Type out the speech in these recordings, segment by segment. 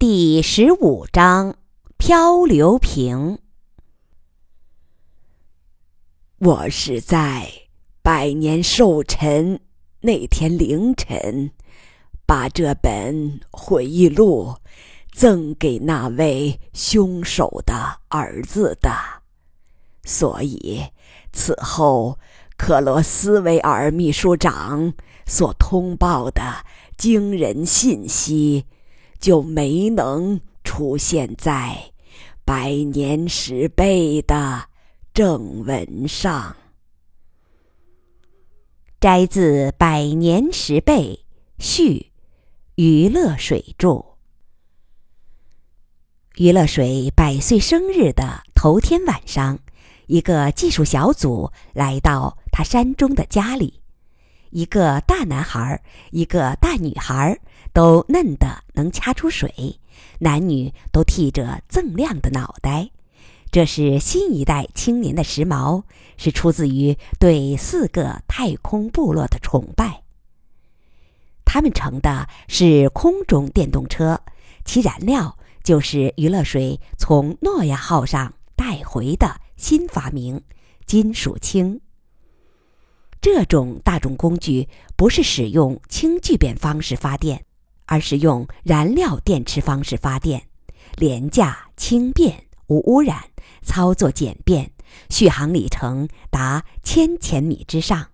第十五章漂流瓶。我是在百年寿辰那天凌晨，把这本回忆录赠给那位凶手的儿子的，所以此后克罗斯维尔秘书长所通报的惊人信息。就没能出现在《百年十倍》的正文上。摘自《百年十倍》序，余乐水著。余乐水百岁生日的头天晚上，一个技术小组来到他山中的家里，一个大男孩，一个大女孩。都嫩的能掐出水，男女都剃着锃亮的脑袋，这是新一代青年的时髦，是出自于对四个太空部落的崇拜。他们乘的是空中电动车，其燃料就是余乐水从诺亚号上带回的新发明——金属氢。这种大众工具不是使用氢聚变方式发电。而是用燃料电池方式发电，廉价、轻便、无污染，操作简便，续航里程达千千米之上。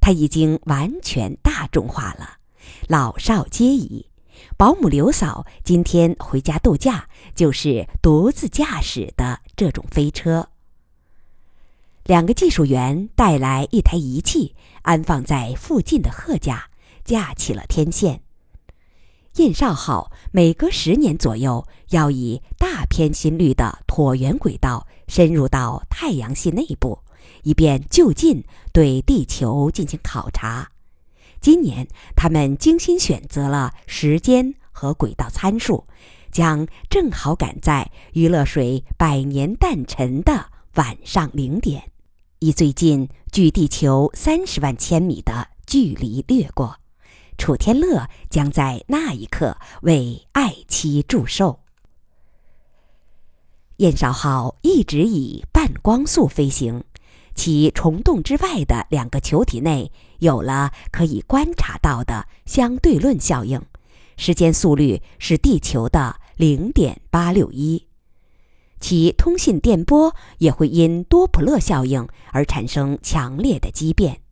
它已经完全大众化了，老少皆宜。保姆刘嫂今天回家度假，就是独自驾驶的这种飞车。两个技术员带来一台仪器，安放在附近的贺家，架起了天线。印少号每隔十年左右要以大偏心率的椭圆轨道深入到太阳系内部，以便就近对地球进行考察。今年，他们精心选择了时间和轨道参数，将正好赶在余乐水百年诞辰的晚上零点，以最近距地球三十万千米的距离掠过。楚天乐将在那一刻为爱妻祝寿。燕少号一直以半光速飞行，其虫洞之外的两个球体内有了可以观察到的相对论效应，时间速率是地球的零点八六一，其通信电波也会因多普勒效应而产生强烈的畸变。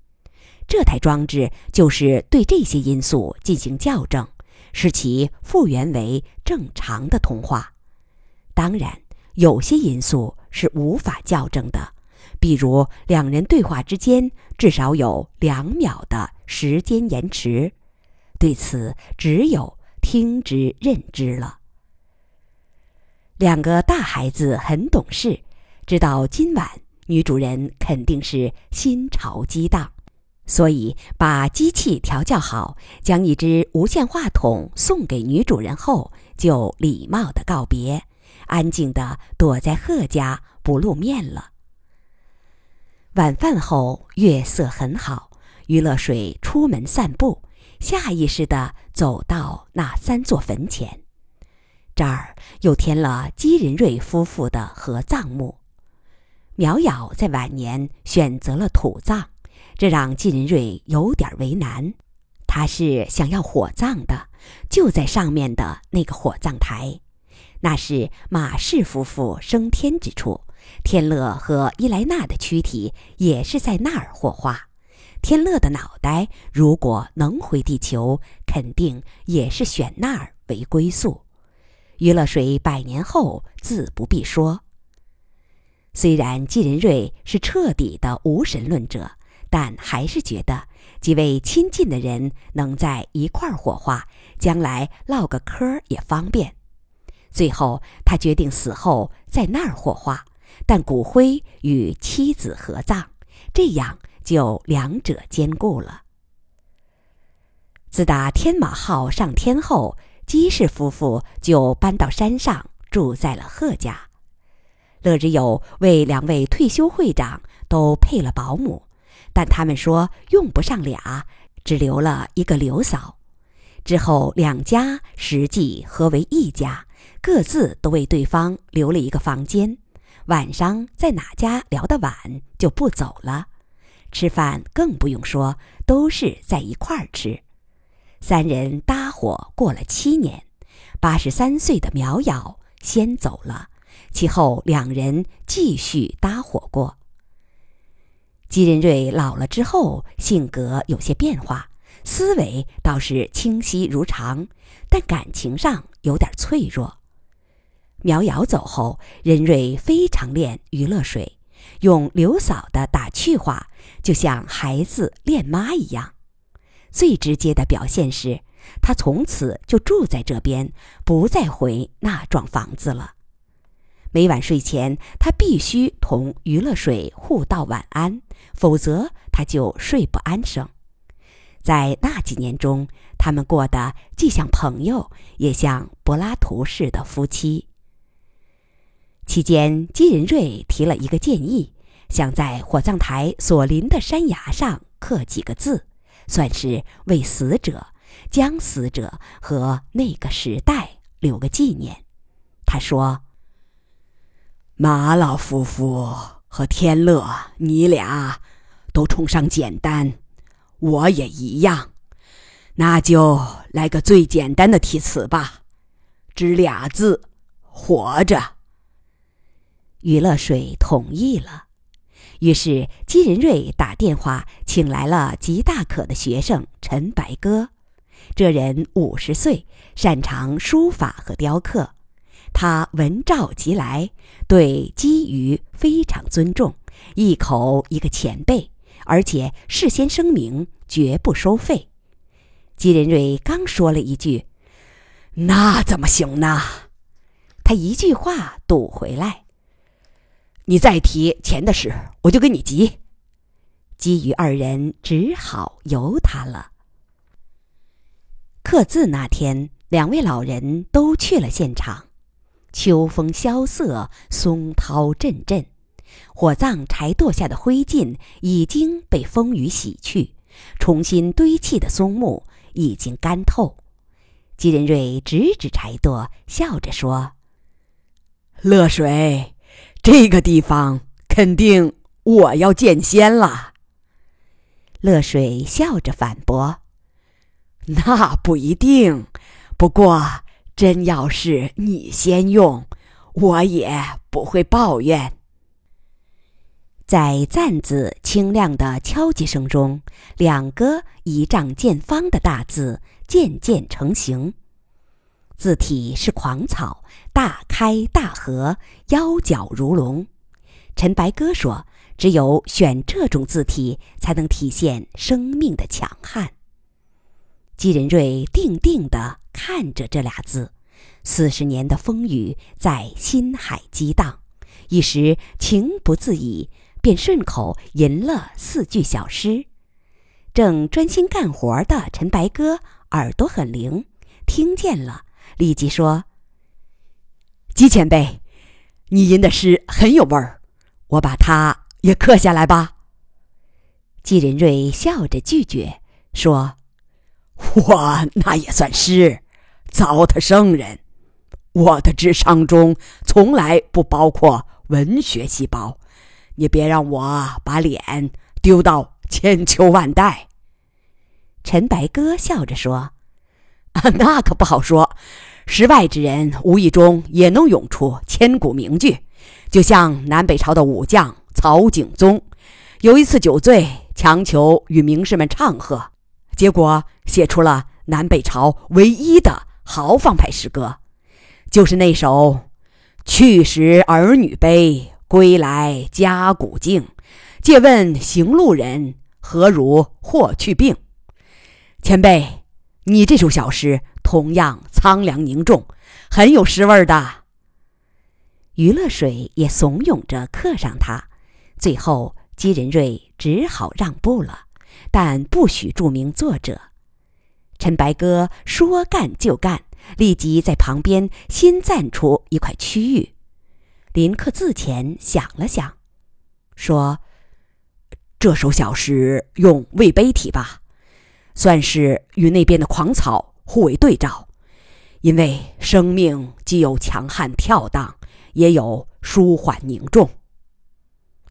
这台装置就是对这些因素进行校正，使其复原为正常的通话。当然，有些因素是无法校正的，比如两人对话之间至少有两秒的时间延迟。对此，只有听之任之了。两个大孩子很懂事，知道今晚女主人肯定是心潮激荡。所以，把机器调教好，将一只无线话筒送给女主人后，就礼貌的告别，安静的躲在贺家不露面了。晚饭后，月色很好，余乐水出门散步，下意识的走到那三座坟前，这儿又添了姬仁瑞夫妇的合葬墓。苗瑶在晚年选择了土葬。这让季仁瑞有点为难，他是想要火葬的，就在上面的那个火葬台，那是马氏夫妇升天之处，天乐和伊莱娜的躯体也是在那儿火化，天乐的脑袋如果能回地球，肯定也是选那儿为归宿。余乐水百年后自不必说。虽然季仁瑞是彻底的无神论者。但还是觉得几位亲近的人能在一块儿火化，将来唠个嗑也方便。最后，他决定死后在那儿火化，但骨灰与妻子合葬，这样就两者兼顾了。自打天马号上天后，姬氏夫妇就搬到山上住在了贺家。乐之友为两位退休会长都配了保姆。但他们说用不上俩，只留了一个刘嫂。之后，两家实际合为一家，各自都为对方留了一个房间。晚上在哪家聊得晚，就不走了。吃饭更不用说，都是在一块儿吃。三人搭伙过了七年，八十三岁的苗瑶先走了，其后两人继续搭伙过。姬仁瑞老了之后，性格有些变化。思维倒是清晰如常，但感情上有点脆弱。苗瑶走后，任瑞非常恋于乐水，用刘嫂的打趣话，就像孩子恋妈一样。最直接的表现是，他从此就住在这边，不再回那幢房子了。每晚睡前，他必须同于乐水互道晚安，否则他就睡不安生。在那几年中，他们过得既像朋友，也像柏拉图式的夫妻。期间，金仁瑞提了一个建议，想在火葬台所临的山崖上刻几个字，算是为死者、将死者和那个时代留个纪念。他说：“马老夫妇和天乐，你俩都崇尚简单。”我也一样，那就来个最简单的题词吧，只俩字：活着。于乐水同意了，于是金仁瑞打电话请来了吉大可的学生陈白鸽。这人五十岁，擅长书法和雕刻。他闻召即来，对姬瑜非常尊重，一口一个前辈。而且事先声明绝不收费。姬仁瑞刚说了一句：“那怎么行呢？”他一句话堵回来：“你再提钱的事，我就跟你急。”基于二人只好由他了。刻字那天，两位老人都去了现场。秋风萧瑟，松涛阵阵。火葬柴垛下的灰烬已经被风雨洗去，重新堆砌的松木已经干透。吉仁瑞指指柴垛，笑着说：“乐水，这个地方肯定我要见仙了。”乐水笑着反驳：“那不一定，不过真要是你先用，我也不会抱怨。”在赞字清亮的敲击声中，两个一丈见方的大字渐渐成型。字体是狂草，大开大合，腰角如龙。陈白鸽说：“只有选这种字体，才能体现生命的强悍。”姬仁瑞定定地看着这俩字，四十年的风雨在心海激荡，一时情不自已。便顺口吟了四句小诗，正专心干活的陈白鸽耳朵很灵，听见了，立即说：“姬前辈，你吟的诗很有味儿，我把它也刻下来吧。”季仁瑞笑着拒绝，说：“我那也算诗，糟蹋圣人。我的智商中从来不包括文学细胞。”你别让我把脸丢到千秋万代。”陈白鸽笑着说，“啊 那可不好说，识外之人无意中也能涌出千古名句。就像南北朝的武将曹景宗，有一次酒醉，强求与名士们唱和，结果写出了南北朝唯一的豪放派诗歌，就是那首‘去时儿女悲’。”归来家古静，借问行路人，何如霍去病？前辈，你这首小诗同样苍凉凝重，很有诗味的。余乐水也怂恿着刻上它，最后姬仁瑞只好让步了，但不许注明作者。陈白鸽说干就干，立即在旁边新暂出一块区域。临刻字前想了想，说：“这首小诗用魏碑体吧，算是与那边的狂草互为对照，因为生命既有强悍跳荡，也有舒缓凝重。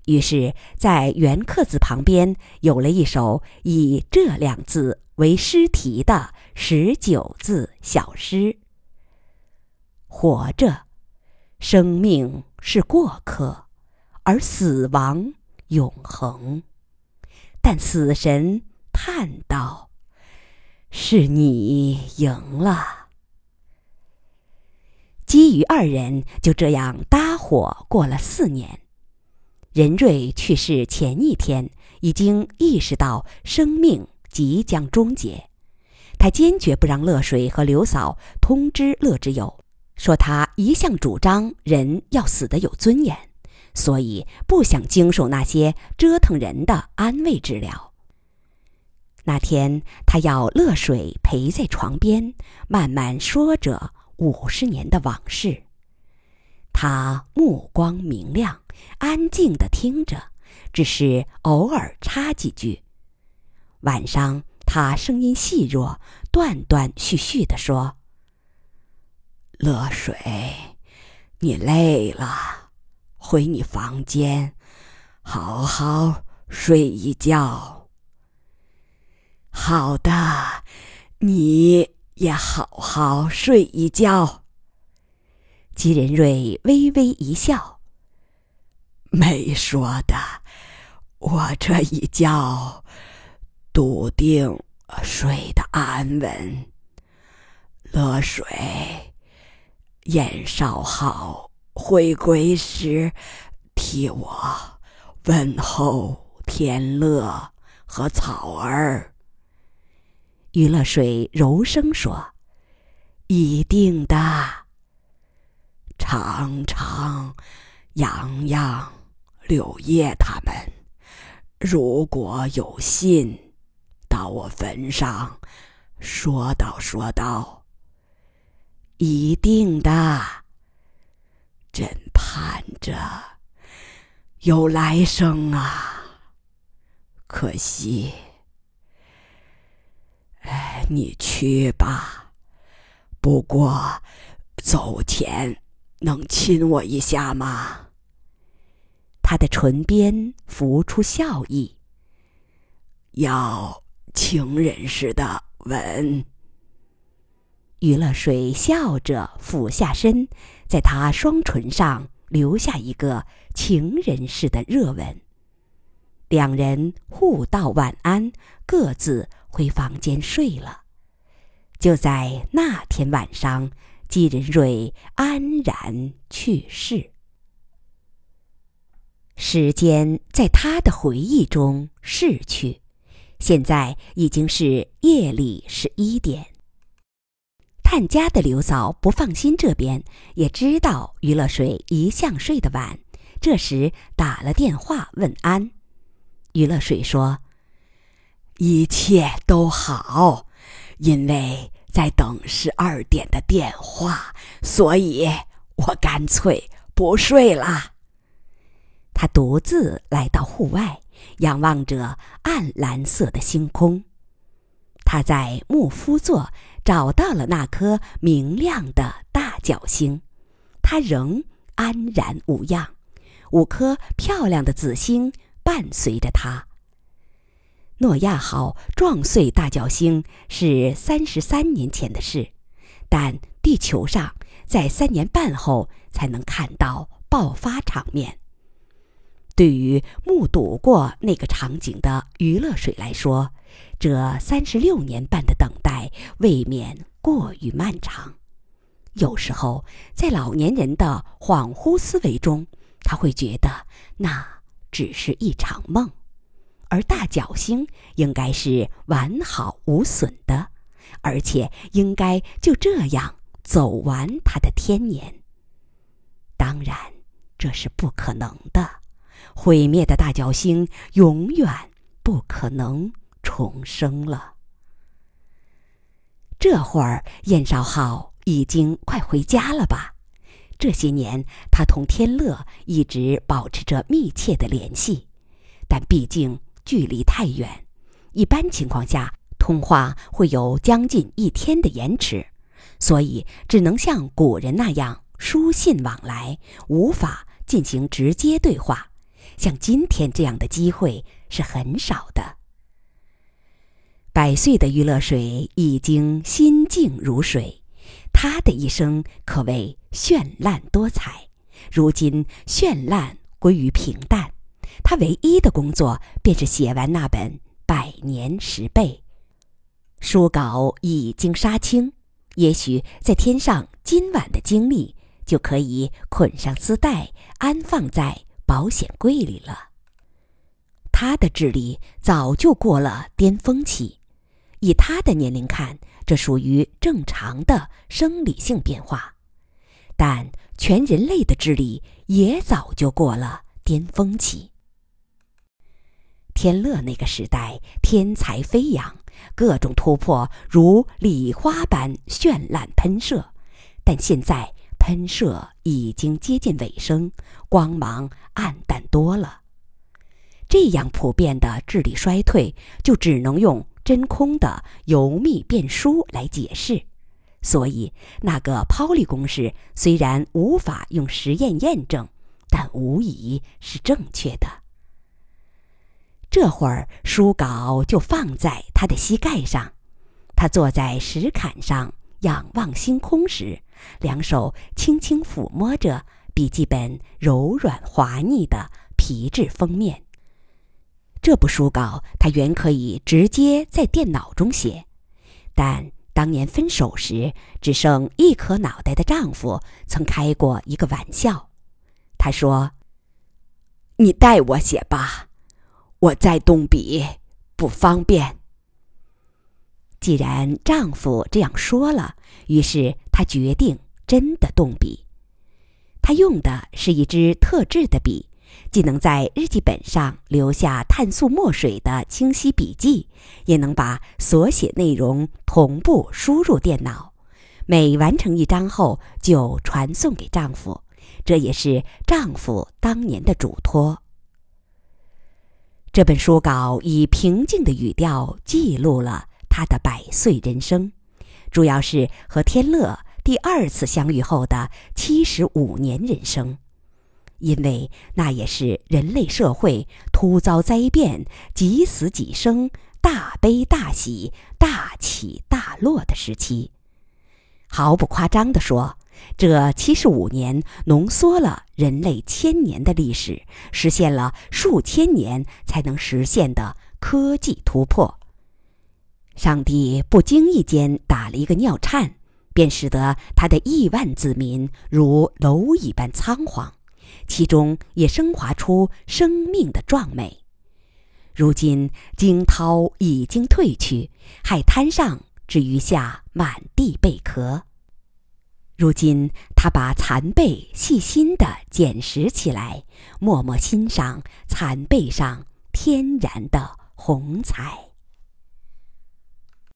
于是，在元刻字旁边有了一首以这两字为诗题的十九字小诗：“活着，生命是过客，而死亡永恒。但死神叹道：‘是你赢了。’”基于二人就这样搭伙过了四年。任瑞去世前一天，已经意识到生命即将终结。他坚决不让乐水和刘嫂通知乐之友，说他一向主张人要死得有尊严，所以不想经受那些折腾人的安慰治疗。那天，他要乐水陪在床边，慢慢说着五十年的往事。他目光明亮，安静地听着，只是偶尔插几句。晚上，他声音细弱，断断续续地说：“乐水，你累了，回你房间，好好睡一觉。好的，你也好好睡一觉。”吉仁瑞微微一笑：“没说的，我这一觉，笃定睡得安稳。乐水，燕少好回归时，替我问候天乐和草儿。”于乐水柔声说：“一定的。”常常，洋洋、柳叶他们，如果有信，到我坟上说道说道。一定的，朕盼着有来生啊！可惜，哎，你去吧。不过，走前。能亲我一下吗？他的唇边浮出笑意。要情人似的吻。余乐水笑着俯下身，在他双唇上留下一个情人似的热吻。两人互道晚安，各自回房间睡了。就在那天晚上。季仁瑞安然去世。时间在他的回忆中逝去，现在已经是夜里十一点。探家的刘嫂不放心这边，也知道余乐水一向睡得晚，这时打了电话问安。余乐水说：“一切都好，因为……”在等十二点的电话，所以我干脆不睡了。他独自来到户外，仰望着暗蓝色的星空。他在木夫座找到了那颗明亮的大角星，它仍安然无恙。五颗漂亮的紫星伴随着他。诺亚号撞碎大角星是三十三年前的事，但地球上在三年半后才能看到爆发场面。对于目睹过那个场景的余乐水来说，这三十六年半的等待未免过于漫长。有时候，在老年人的恍惚思维中，他会觉得那只是一场梦。而大角星应该是完好无损的，而且应该就这样走完它的天年。当然，这是不可能的。毁灭的大角星永远不可能重生了。这会儿，燕少浩已经快回家了吧？这些年，他同天乐一直保持着密切的联系，但毕竟。距离太远，一般情况下，通话会有将近一天的延迟，所以只能像古人那样书信往来，无法进行直接对话。像今天这样的机会是很少的。百岁的余乐水已经心静如水，他的一生可谓绚烂多彩。如今绚烂归于平淡，他唯一的工作便是写完那本《百年十倍》。书稿已经杀青，也许在天上今晚的经历就可以捆上丝带，安放在保险柜里了。他的智力早就过了巅峰期。以他的年龄看，这属于正常的生理性变化，但全人类的智力也早就过了巅峰期。天乐那个时代，天才飞扬，各种突破如礼花般绚烂喷射，但现在喷射已经接近尾声，光芒暗淡多了。这样普遍的智力衰退，就只能用。真空的由密变疏来解释，所以那个抛力公式虽然无法用实验验证，但无疑是正确的。这会儿书稿就放在他的膝盖上，他坐在石坎上仰望星空时，两手轻轻抚摸着笔记本柔软滑腻的皮质封面。这部书稿，他原可以直接在电脑中写，但当年分手时只剩一颗脑袋的丈夫曾开过一个玩笑，他说：“你代我写吧，我再动笔不方便。”既然丈夫这样说了，于是她决定真的动笔。她用的是一支特制的笔。既能在日记本上留下碳素墨水的清晰笔记，也能把所写内容同步输入电脑。每完成一章后，就传送给丈夫，这也是丈夫当年的嘱托。这本书稿以平静的语调记录了他的百岁人生，主要是和天乐第二次相遇后的七十五年人生。因为那也是人类社会突遭灾变、几死几生、大悲大喜、大起大落的时期。毫不夸张地说，这七十五年浓缩了人类千年的历史，实现了数千年才能实现的科技突破。上帝不经意间打了一个尿颤，便使得他的亿万子民如蝼蚁般仓皇。其中也升华出生命的壮美。如今惊涛已经退去，海滩上只余下满地贝壳。如今他把残贝细心地捡拾起来，默默欣赏残贝上天然的红彩。